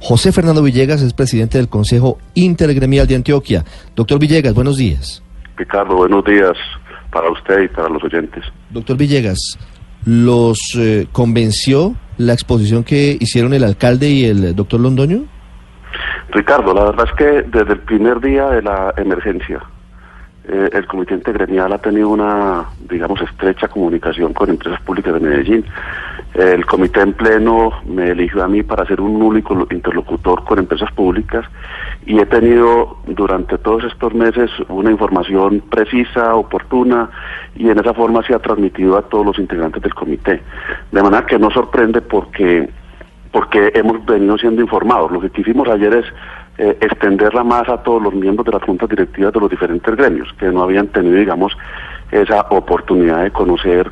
José Fernando Villegas es presidente del Consejo Intergremial de Antioquia. Doctor Villegas, buenos días. Ricardo, buenos días para usted y para los oyentes. Doctor Villegas, ¿los eh, convenció la exposición que hicieron el alcalde y el doctor Londoño? Ricardo, la verdad es que desde el primer día de la emergencia, eh, el Comité Intergremial ha tenido una, digamos, estrecha comunicación con empresas públicas de Medellín. El comité en pleno me eligió a mí para ser un único interlocutor con empresas públicas y he tenido durante todos estos meses una información precisa, oportuna y en esa forma se ha transmitido a todos los integrantes del comité. De manera que no sorprende porque porque hemos venido siendo informados. Lo que quisimos ayer es eh, extenderla más a todos los miembros de las juntas directivas de los diferentes gremios, que no habían tenido, digamos, esa oportunidad de conocer,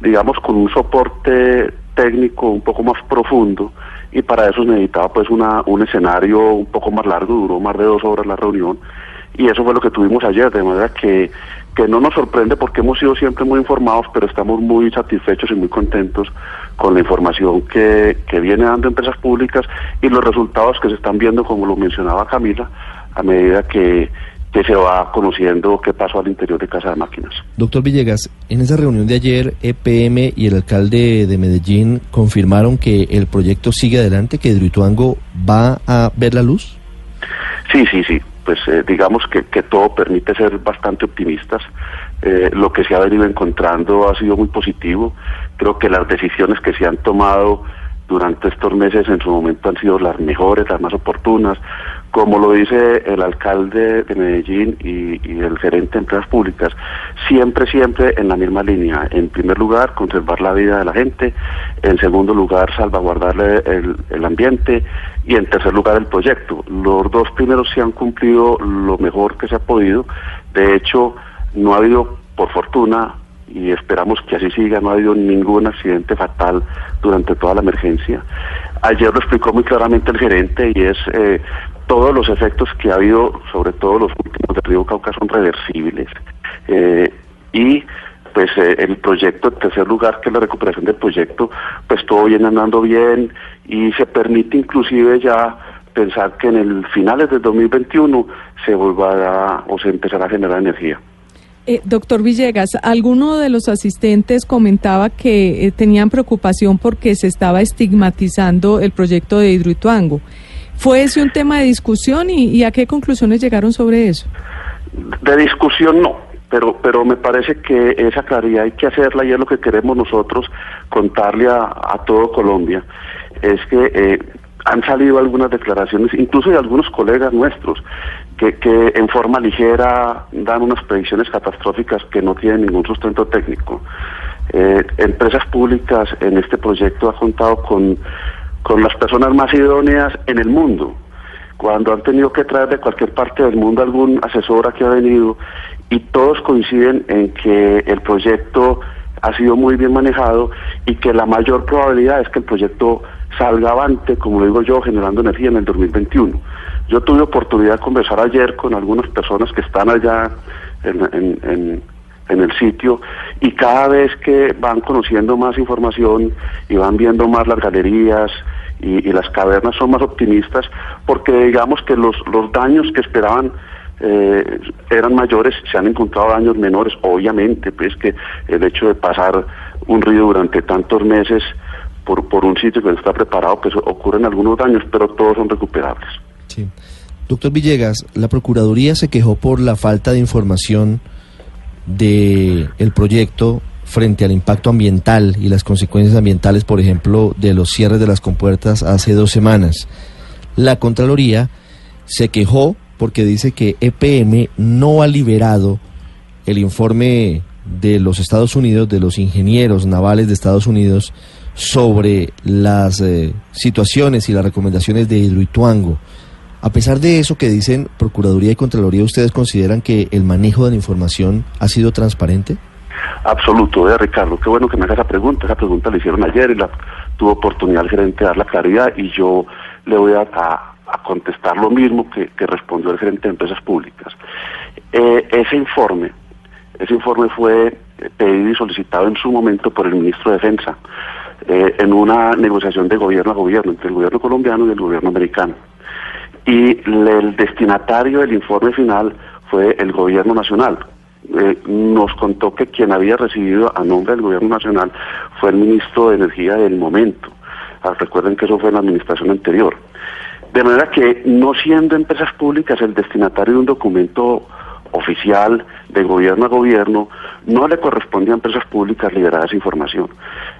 digamos, con un soporte técnico un poco más profundo y para eso necesitaba pues una, un escenario un poco más largo, duró más de dos horas la reunión y eso fue lo que tuvimos ayer, de manera que, que no nos sorprende porque hemos sido siempre muy informados, pero estamos muy satisfechos y muy contentos con la información que, que viene dando empresas públicas y los resultados que se están viendo, como lo mencionaba Camila, a medida que, que se va conociendo qué pasó al interior de Casa de Máquinas. Doctor Villegas, en esa reunión de ayer, EPM y el alcalde de Medellín confirmaron que el proyecto sigue adelante, que Hidroituango va a ver la luz. Sí, sí, sí. Pues eh, digamos que, que todo permite ser bastante optimistas. Eh, lo que se ha venido encontrando ha sido muy positivo. Creo que las decisiones que se han tomado durante estos meses en su momento han sido las mejores, las más oportunas. Como lo dice el alcalde de Medellín y, el gerente de empresas públicas, siempre, siempre en la misma línea. En primer lugar, conservar la vida de la gente. En segundo lugar, salvaguardarle el, el ambiente. Y en tercer lugar, el proyecto. Los dos primeros se han cumplido lo mejor que se ha podido. De hecho, no ha habido, por fortuna, y esperamos que así siga, no ha habido ningún accidente fatal durante toda la emergencia. Ayer lo explicó muy claramente el gerente y es eh, todos los efectos que ha habido, sobre todo los últimos de Río Cauca, son reversibles. Eh, y pues eh, el proyecto, en tercer lugar, que es la recuperación del proyecto, pues todo viene andando bien y se permite inclusive ya pensar que en el finales del 2021 se volverá o se empezará a generar energía. Eh, doctor Villegas, alguno de los asistentes comentaba que eh, tenían preocupación porque se estaba estigmatizando el proyecto de Hidroituango. ¿Fue ese un tema de discusión y, a qué conclusiones llegaron sobre eso? De discusión no, pero, pero me parece que esa claridad hay que hacerla y es lo que queremos nosotros contarle a, a todo Colombia. Es que eh, han salido algunas declaraciones, incluso de algunos colegas nuestros, que, en forma ligera dan unas predicciones catastróficas que no tienen ningún sustento técnico. Eh, empresas públicas en este proyecto ha contado con, con las personas más idóneas en el mundo. Cuando han tenido que traer de cualquier parte del mundo algún asesor que ha venido y todos coinciden en que el proyecto ha sido muy bien manejado y que la mayor probabilidad es que el proyecto salga avante, como lo digo yo, generando energía en el 2021. Yo tuve oportunidad de conversar ayer con algunas personas que están allá en, el sitio y cada vez que van conociendo más información y van viendo más las galerías y, y las cavernas son más optimistas porque digamos que los, los daños que esperaban eh, eran mayores, se han encontrado daños menores, obviamente, pues que el hecho de pasar un río durante tantos meses por, por un sitio que no está preparado, pues ocurren algunos daños, pero todos son recuperables. Sí. Doctor Villegas, la Procuraduría se quejó por la falta de información de el proyecto frente al impacto ambiental y las consecuencias ambientales, por ejemplo, de los cierres de las compuertas hace dos semanas. La Contraloría se quejó porque dice que EPM no ha liberado el informe de los Estados Unidos, de los ingenieros navales de Estados Unidos, sobre las eh, situaciones y las recomendaciones de Hidroituango. A pesar de eso que dicen Procuraduría y Contraloría, ¿ustedes consideran que el manejo de la información ha sido transparente? Absoluto, eh, Ricardo. Qué bueno que me haga esa pregunta. Esa pregunta la hicieron ayer y la tuvo oportunidad el gerente de dar la claridad y yo le voy a, a- a contestar lo mismo que, respondió el gerente de empresas públicas. Eh, ese informe, ese informe fue eh, pedido y solicitado en su momento por el ministro de Defensa eh, en una negociación de gobierno a gobierno entre el gobierno colombiano y el gobierno americano. Y el destinatario del informe final fue el gobierno nacional. Nos contó que quien había recibido a nombre del gobierno nacional fue el ministro de Energía del momento. Ah, recuerden que eso fue en la administración anterior. De manera que, no siendo empresas públicas el destinatario de un documento oficial de gobierno a gobierno, no le corresponde a empresas públicas liberar esa información.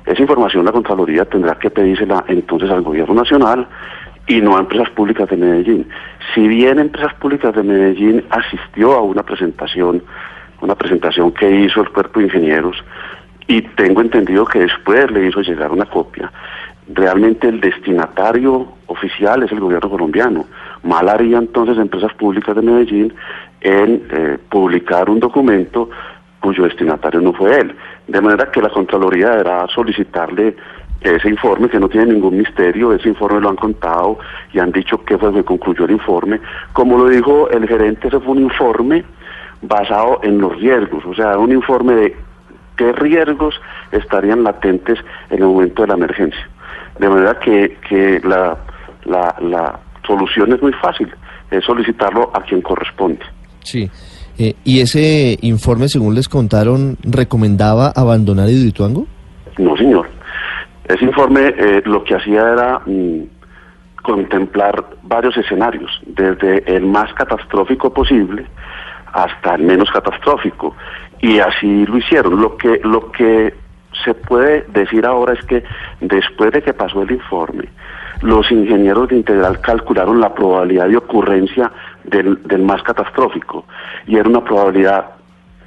Esa información la Contraloría tendrá que pedírsela entonces al gobierno nacional y no a empresas públicas de Medellín. Si bien empresas públicas de Medellín asistió a una presentación, una presentación que hizo el cuerpo de ingenieros, y tengo entendido que después le hizo llegar una copia. Realmente el destinatario oficial es el gobierno colombiano. Mal haría entonces empresas públicas de Medellín en eh, publicar un documento cuyo destinatario no fue él. De manera que la Contraloría deberá solicitarle ese informe, que no tiene ningún misterio, ese informe lo han contado y han dicho que fue que concluyó el informe. Como lo dijo el gerente, ese fue un informe basado en los riesgos, o sea, un informe de qué riesgos estarían latentes en el momento de la emergencia. De manera que, que la, la, la solución es muy fácil, es solicitarlo a quien corresponde. Sí. Eh, ¿Y ese informe, según les contaron, recomendaba abandonar Hidroituango? No, señor. Ese informe eh, lo que hacía era mm, contemplar varios escenarios, desde el más catastrófico posible hasta el menos catastrófico. Y así lo hicieron. Lo que, lo que se puede decir ahora es que después de que pasó el informe, los ingenieros de Integral calcularon la probabilidad de ocurrencia del, del más catastrófico y era una probabilidad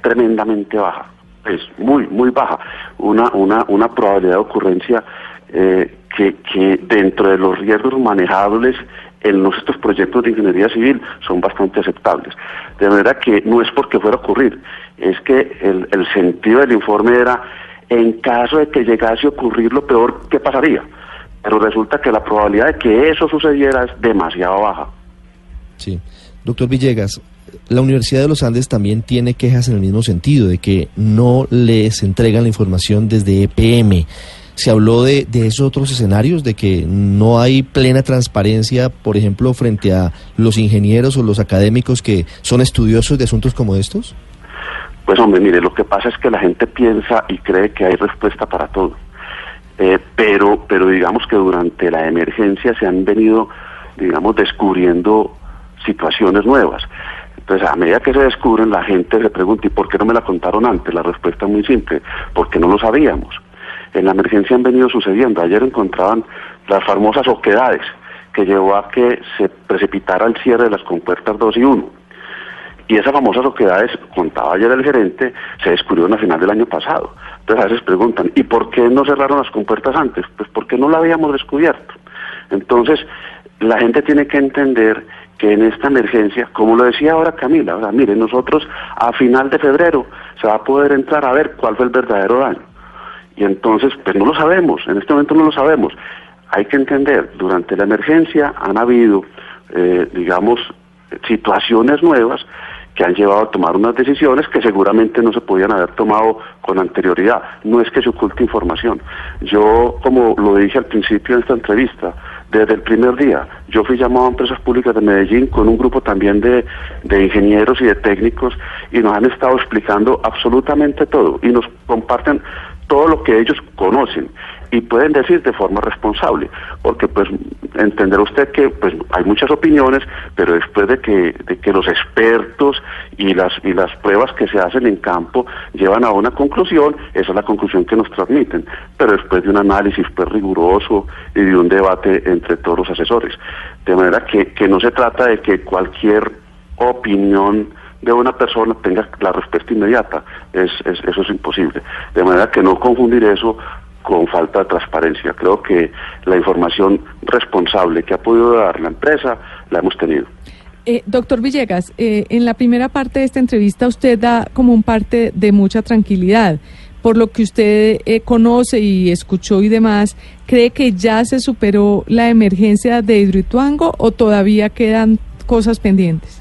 tremendamente baja, es muy, muy baja, una, una, una probabilidad de ocurrencia eh, que, que dentro de los riesgos manejables en nuestros proyectos de ingeniería civil son bastante aceptables. De manera que no es porque fuera a ocurrir, es que el, el sentido del informe era, en caso de que llegase a ocurrir lo peor, ¿qué pasaría? Pero resulta que la probabilidad de que eso sucediera es demasiado baja. Sí. Doctor Villegas, la Universidad de los Andes también tiene quejas en el mismo sentido, de que no les entregan la información desde EPM. Se habló de, esos otros escenarios, de que no hay plena transparencia, por ejemplo, frente a los ingenieros o los académicos que son estudiosos de asuntos como estos. Pues hombre, mire, lo que pasa es que la gente piensa y cree que hay respuesta para todo. Eh, pero, pero digamos que durante la emergencia se han venido, digamos, descubriendo situaciones nuevas. Entonces, a medida que se descubren, la gente se pregunta, ¿y por qué no me la contaron antes? La respuesta es muy simple, porque no lo sabíamos. En la emergencia han venido sucediendo. Ayer encontraban las famosas oquedades, que llevó a que se precipitara el cierre de las compuertas 2 y 1. Y esas famosas oquedades, contaba ayer el gerente, se descubrieron a final del año pasado. Entonces a veces preguntan, ¿y por qué no cerraron las compuertas antes? Pues porque no la habíamos descubierto. Entonces, la gente tiene que entender que en esta emergencia, como lo decía ahora Camila, ahora, mire, nosotros a final de febrero se va a poder entrar a ver cuál fue el verdadero daño. Y entonces, pues no lo sabemos, en este momento no lo sabemos. Hay que entender, durante la emergencia han habido, eh, digamos, situaciones nuevas que han llevado a tomar unas decisiones que seguramente no se podían haber tomado con anterioridad. No es que se oculte información. Yo, como lo dije al principio de esta entrevista, desde el primer día, yo fui llamado a empresas públicas de Medellín con un grupo también de, de ingenieros y de técnicos y nos han estado explicando absolutamente todo y nos comparten todo lo que ellos conocen y pueden decir de forma responsable, porque pues entenderá usted que pues hay muchas opiniones, pero después de que, de que los expertos y las y las pruebas que se hacen en campo llevan a una conclusión, esa es la conclusión que nos transmiten, pero después de un análisis pues riguroso y de un debate entre todos los asesores. De manera que, que no se trata de que cualquier opinión de una persona tenga la respuesta inmediata. Es, es, eso es imposible. De manera que no confundir eso con falta de transparencia. Creo que la información responsable que ha podido dar la empresa la hemos tenido. Eh, doctor Villegas, eh, en la primera parte de esta entrevista usted da como un parte de mucha tranquilidad. Por lo que usted eh, conoce y escuchó y demás, ¿cree que ya se superó la emergencia de Hidroituango o todavía quedan cosas pendientes?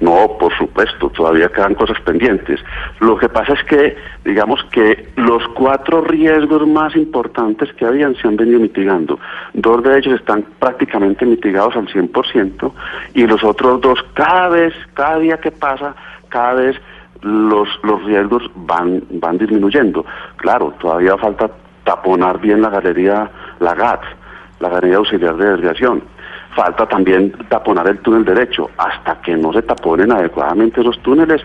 No, por supuesto, todavía quedan cosas pendientes. Lo que pasa es que, digamos que los cuatro riesgos más importantes que habían se han venido mitigando. Dos de ellos están prácticamente mitigados al 100% y los otros dos, cada vez, cada día que pasa, cada vez los, los riesgos van, van disminuyendo. Claro, todavía falta taponar bien la galería, la GAT, la galería auxiliar de desviación falta también taponar el túnel derecho. Hasta que no se taponen adecuadamente esos túneles,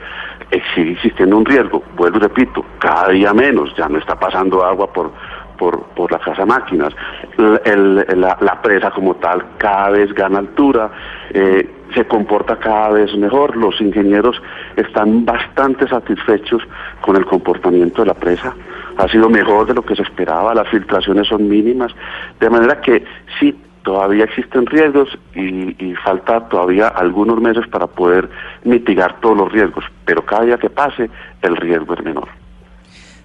eh, sigue existiendo un riesgo. Vuelvo y repito, cada día menos, ya no está pasando agua por, por, por la casa máquinas. la, presa como tal cada vez gana altura, eh, se comporta cada vez mejor. Los ingenieros están bastante satisfechos con el comportamiento de la presa. Ha sido mejor de lo que se esperaba, las filtraciones son mínimas. De manera que sí, todavía existen riesgos y, falta todavía algunos meses para poder mitigar todos los riesgos, pero cada día que pase el riesgo es menor.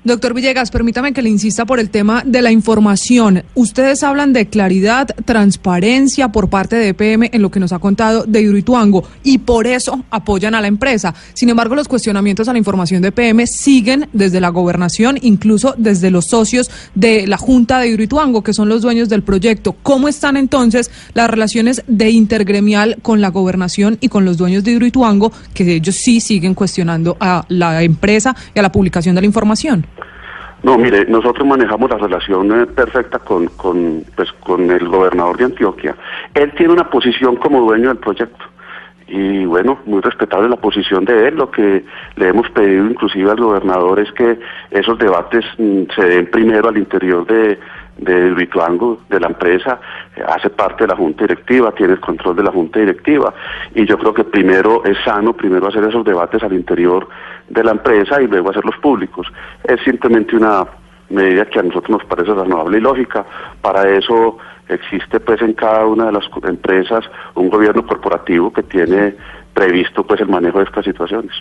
Doctor Villegas, permítame que le insista por el tema de la información. Ustedes hablan de claridad, transparencia por parte de EPM en lo que nos ha contado de Hidroituango y por eso apoyan a la empresa. Sin embargo, los cuestionamientos a la información de EPM siguen desde la gobernación, incluso desde los socios de la Junta de Hidroituango, que son los dueños del proyecto. ¿Cómo están entonces las relaciones de intergremial con la gobernación y con los dueños de Hidroituango, que ellos sí siguen cuestionando a la empresa y a la publicación de la información? No, mire, nosotros manejamos la relación eh, perfecta con, con, pues, con el gobernador de Antioquia. Él tiene una posición como dueño del proyecto y bueno, muy respetable la posición de él. Lo que le hemos pedido inclusive al gobernador es que esos debates mm, se den primero al interior de, de Rituango, de la empresa, eh, hace parte de la junta directiva, tiene el control de la junta directiva y yo creo que primero es sano, primero hacer esos debates al interior de la empresa y luego hacerlos públicos. Es simplemente una medida que a nosotros nos parece razonable y lógica. Para eso existe pues en cada una de las empresas un gobierno corporativo que tiene previsto pues el manejo de estas situaciones.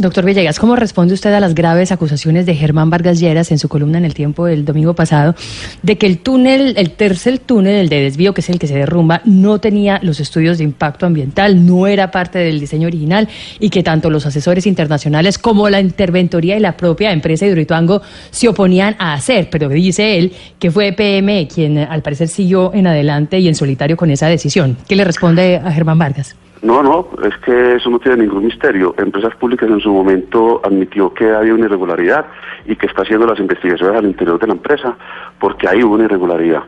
Doctor Villegas, ¿cómo responde usted a las graves acusaciones de Germán Vargas Lleras en su columna en el tiempo del domingo pasado de que el túnel, el tercer túnel, el de desvío, que es el que se derrumba, no tenía los estudios de impacto ambiental, no era parte del diseño original y que tanto los asesores internacionales como la interventoría y la propia empresa Hidroituango se oponían a hacer? Pero dice él que fue PM quien al parecer siguió en adelante y en solitario con esa decisión. ¿Qué le responde a Germán Vargas? No, no, es que eso no tiene ningún misterio. Empresas Públicas en su momento admitió que había una irregularidad y que está haciendo las investigaciones al interior de la empresa porque hay una irregularidad.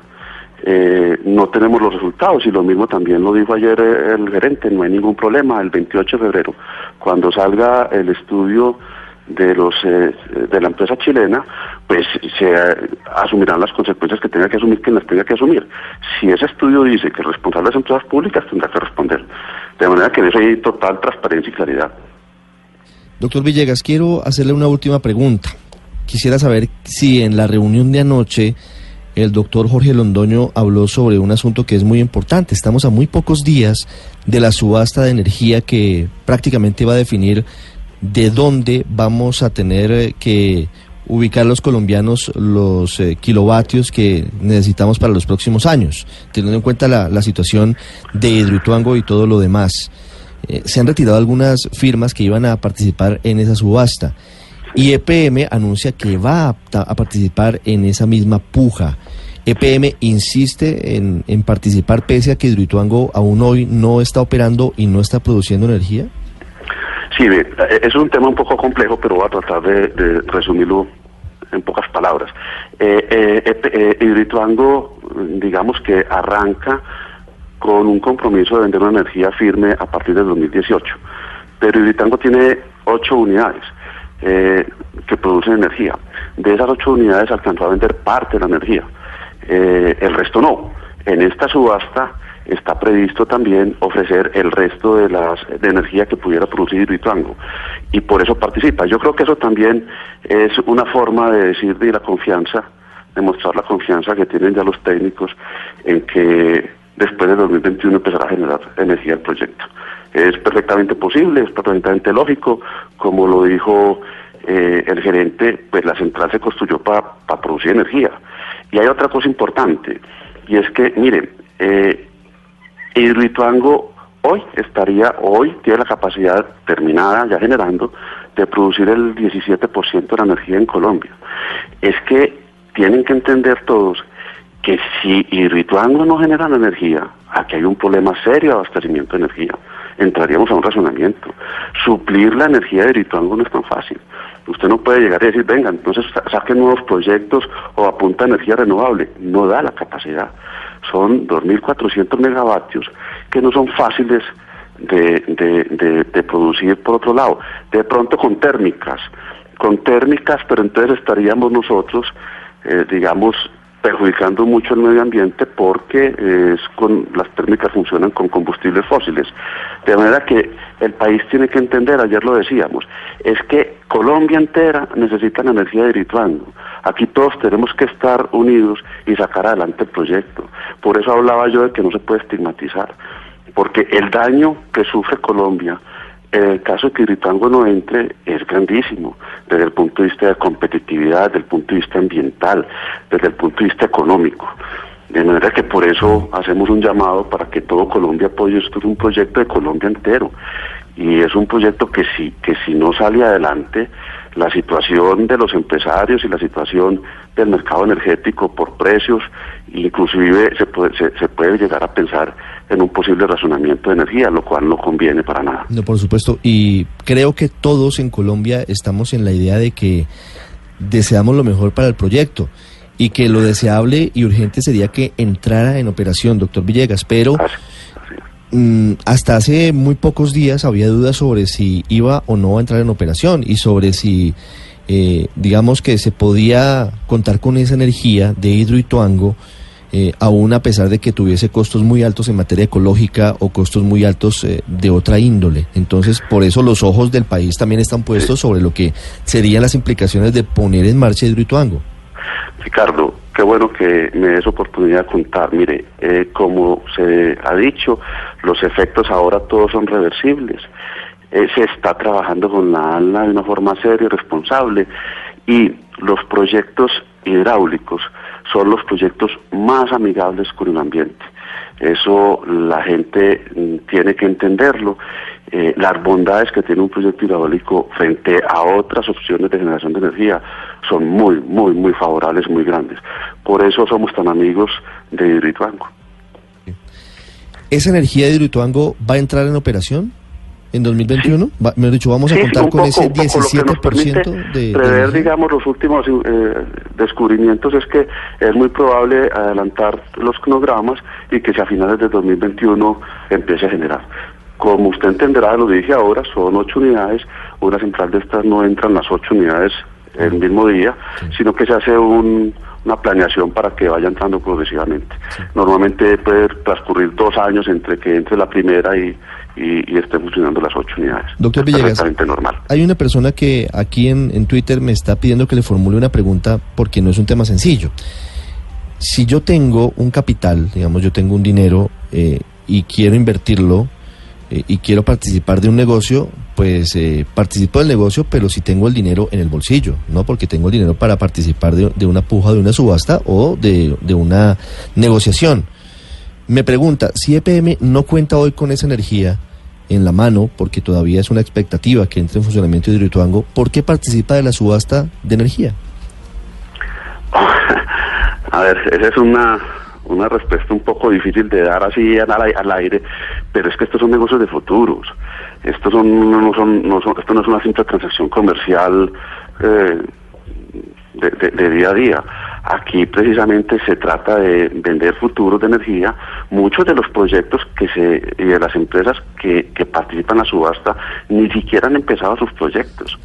Eh, no tenemos los resultados y lo mismo también lo dijo ayer el gerente, no hay ningún problema, el 28 de febrero, cuando salga el estudio de los eh, de la empresa chilena, pues se asumirán las consecuencias que tenga que asumir quien las tenga que asumir. Si ese estudio dice que el responsable de las empresas públicas tendrá que responder. De manera que en eso hay total transparencia y claridad. Doctor Villegas, quiero hacerle una última pregunta. Quisiera saber si en la reunión de anoche el doctor Jorge Londoño habló sobre un asunto que es muy importante. Estamos a muy pocos días de la subasta de energía que prácticamente va a definir de dónde vamos a tener eh, que ubicar los colombianos los eh, kilovatios que necesitamos para los próximos años, teniendo en cuenta la, situación de Hidroituango y todo lo demás. Eh, se han retirado algunas firmas que iban a participar en esa subasta y EPM anuncia que va a, participar en esa misma puja. EPM insiste en, en participar pese a que Hidroituango aún hoy no está operando y no está produciendo energía. Sí, eh, es un tema un poco complejo, pero voy a tratar de, resumirlo en pocas palabras. Eh, eh, eh, Hidroituango, digamos que arranca con un compromiso de vender una energía firme a partir del 2018, pero Hidroituango tiene ocho unidades que producen energía. De esas ocho unidades alcanzó a vender parte de la energía, el resto no. En esta subasta está previsto también ofrecer el resto de las de energía que pudiera producir Hidroituango y por eso participa. Yo creo que eso también es una forma de decir de la confianza demostrar la confianza que tienen ya los técnicos en que después de 2021 empezará a generar energía el proyecto. Es perfectamente posible, es perfectamente lógico, como lo dijo eh, el gerente, pues la central se construyó para producir energía. Y hay otra cosa importante, y es que, miren, eh, Hidroituango hoy estaría, hoy tiene la capacidad terminada, ya generando, de producir el 17% de la energía en Colombia. Es que tienen que entender todos que si Hidroituango no genera energía, aquí hay un problema serio de abastecimiento de energía. Entraríamos a un razonamiento. Suplir la energía de Hidroituango no es tan fácil. Usted no puede llegar y decir, venga, entonces saquen nuevos proyectos o apunta energía renovable. No da la capacidad. Son 2.400 megavatios que no son fáciles de, de, producir por otro lado. De pronto con térmicas, con térmicas, pero entonces estaríamos nosotros, eh, digamos, perjudicando mucho el medio ambiente porque es con, las térmicas funcionan con combustibles fósiles. De manera que el país tiene que entender, ayer lo decíamos, es que Colombia entera necesita la energía de Hidroituango. Aquí todos tenemos que estar unidos y sacar adelante el proyecto. Por eso hablaba yo de que no se puede estigmatizar, porque el daño que sufre Colombia el caso de que Hidroituango no entre, es grandísimo, desde el punto de vista de competitividad, desde el punto de vista ambiental, desde el punto de vista económico. De manera que por eso hacemos un llamado para que todo Colombia apoye. Esto es un proyecto de Colombia entero. Y es un proyecto que si, que si no sale adelante, la situación de los empresarios y la situación del mercado energético por precios, inclusive se puede, se puede llegar a pensar en un posible razonamiento de energía, lo cual no conviene para nada. No, por supuesto, y creo que todos en Colombia estamos en la idea de que deseamos lo mejor para el proyecto y que lo deseable y urgente sería que entrara en operación, doctor Villegas, pero hasta hace muy pocos días había dudas sobre si iba o no a entrar en operación y sobre si, eh, digamos que se podía contar con esa energía de Hidroituango eh, aún a pesar de que tuviese costos muy altos en materia ecológica o costos muy altos eh, de otra índole. Entonces, por eso los ojos del país también están puestos sobre lo que serían las implicaciones de poner en marcha Hidroituango. Ricardo, qué bueno que me des oportunidad de contar. Mire, eh, como se ha dicho, los efectos ahora todos son reversibles. se está trabajando con la ALNA de una forma seria y responsable y los proyectos hidráulicos son los proyectos más amigables con el ambiente. Eso la gente mm, tiene que entenderlo. Eh, las bondades que tiene un proyecto hidráulico frente a otras opciones de generación de energía son muy, muy, muy favorables, muy grandes. Por eso somos tan amigos de Hidroituango. ¿Esa energía de Hidroituango va a entrar en operación? En 2021? me he dicho, vamos a contar con ese 17% de... Prever, digamos, los últimos eh, descubrimientos es que es muy probable adelantar los cronogramas y que si a finales de 2021 empiece a generar. Como usted entenderá, lo dije ahora, son ocho unidades, una central de estas no entran las ocho unidades el mismo día, sino que se hace una planeación para que vaya entrando progresivamente. Normalmente puede transcurrir dos años entre que entre la primera y, y, esté funcionando las ocho unidades. Doctor Villegas, normal. hay una persona que aquí en, en Twitter me está pidiendo que le formule una pregunta porque no es un tema sencillo. Si yo tengo un capital, digamos, yo tengo un dinero eh, y quiero invertirlo eh, y quiero participar de un negocio, pues eh, participo del negocio, pero si tengo el dinero en el bolsillo, ¿no? Porque tengo el dinero para participar de, de una puja, de una subasta o de, de una negociación. Me pregunta, si EPM no cuenta hoy con esa energía en la mano, porque todavía es una expectativa que entre en funcionamiento Hidroituango, ¿por qué participa de la subasta de energía? A ver, esa es una, una respuesta un poco difícil de dar así al, aire, pero es que estos son negocios de futuros. Estos son, no son, no son, esto no es una simple transacción comercial eh, de día a día. Aquí precisamente se trata de vender futuros de energía. Muchos de los proyectos que se y de las empresas que, participan en la subasta ni siquiera han empezado sus proyectos.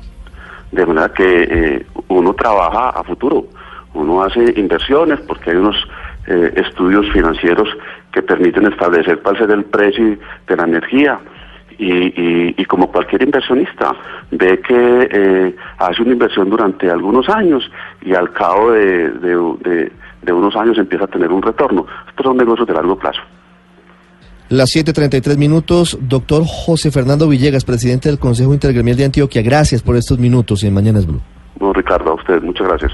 De manera que eh, uno trabaja a futuro, uno hace inversiones porque hay unos eh, estudios financieros que permiten establecer cuál será el precio de la energía y, y, y como cualquier inversionista ve que eh, hace una inversión durante algunos años y al cabo de, de, de, de unos años empieza a tener un retorno. Estos son negocios de largo plazo. Las 7.33 minutos, doctor José Fernando Villegas, presidente del Consejo Intergremial de Antioquia. Gracias por estos minutos en Mañanas Blue. No, Ricardo, a usted, muchas gracias.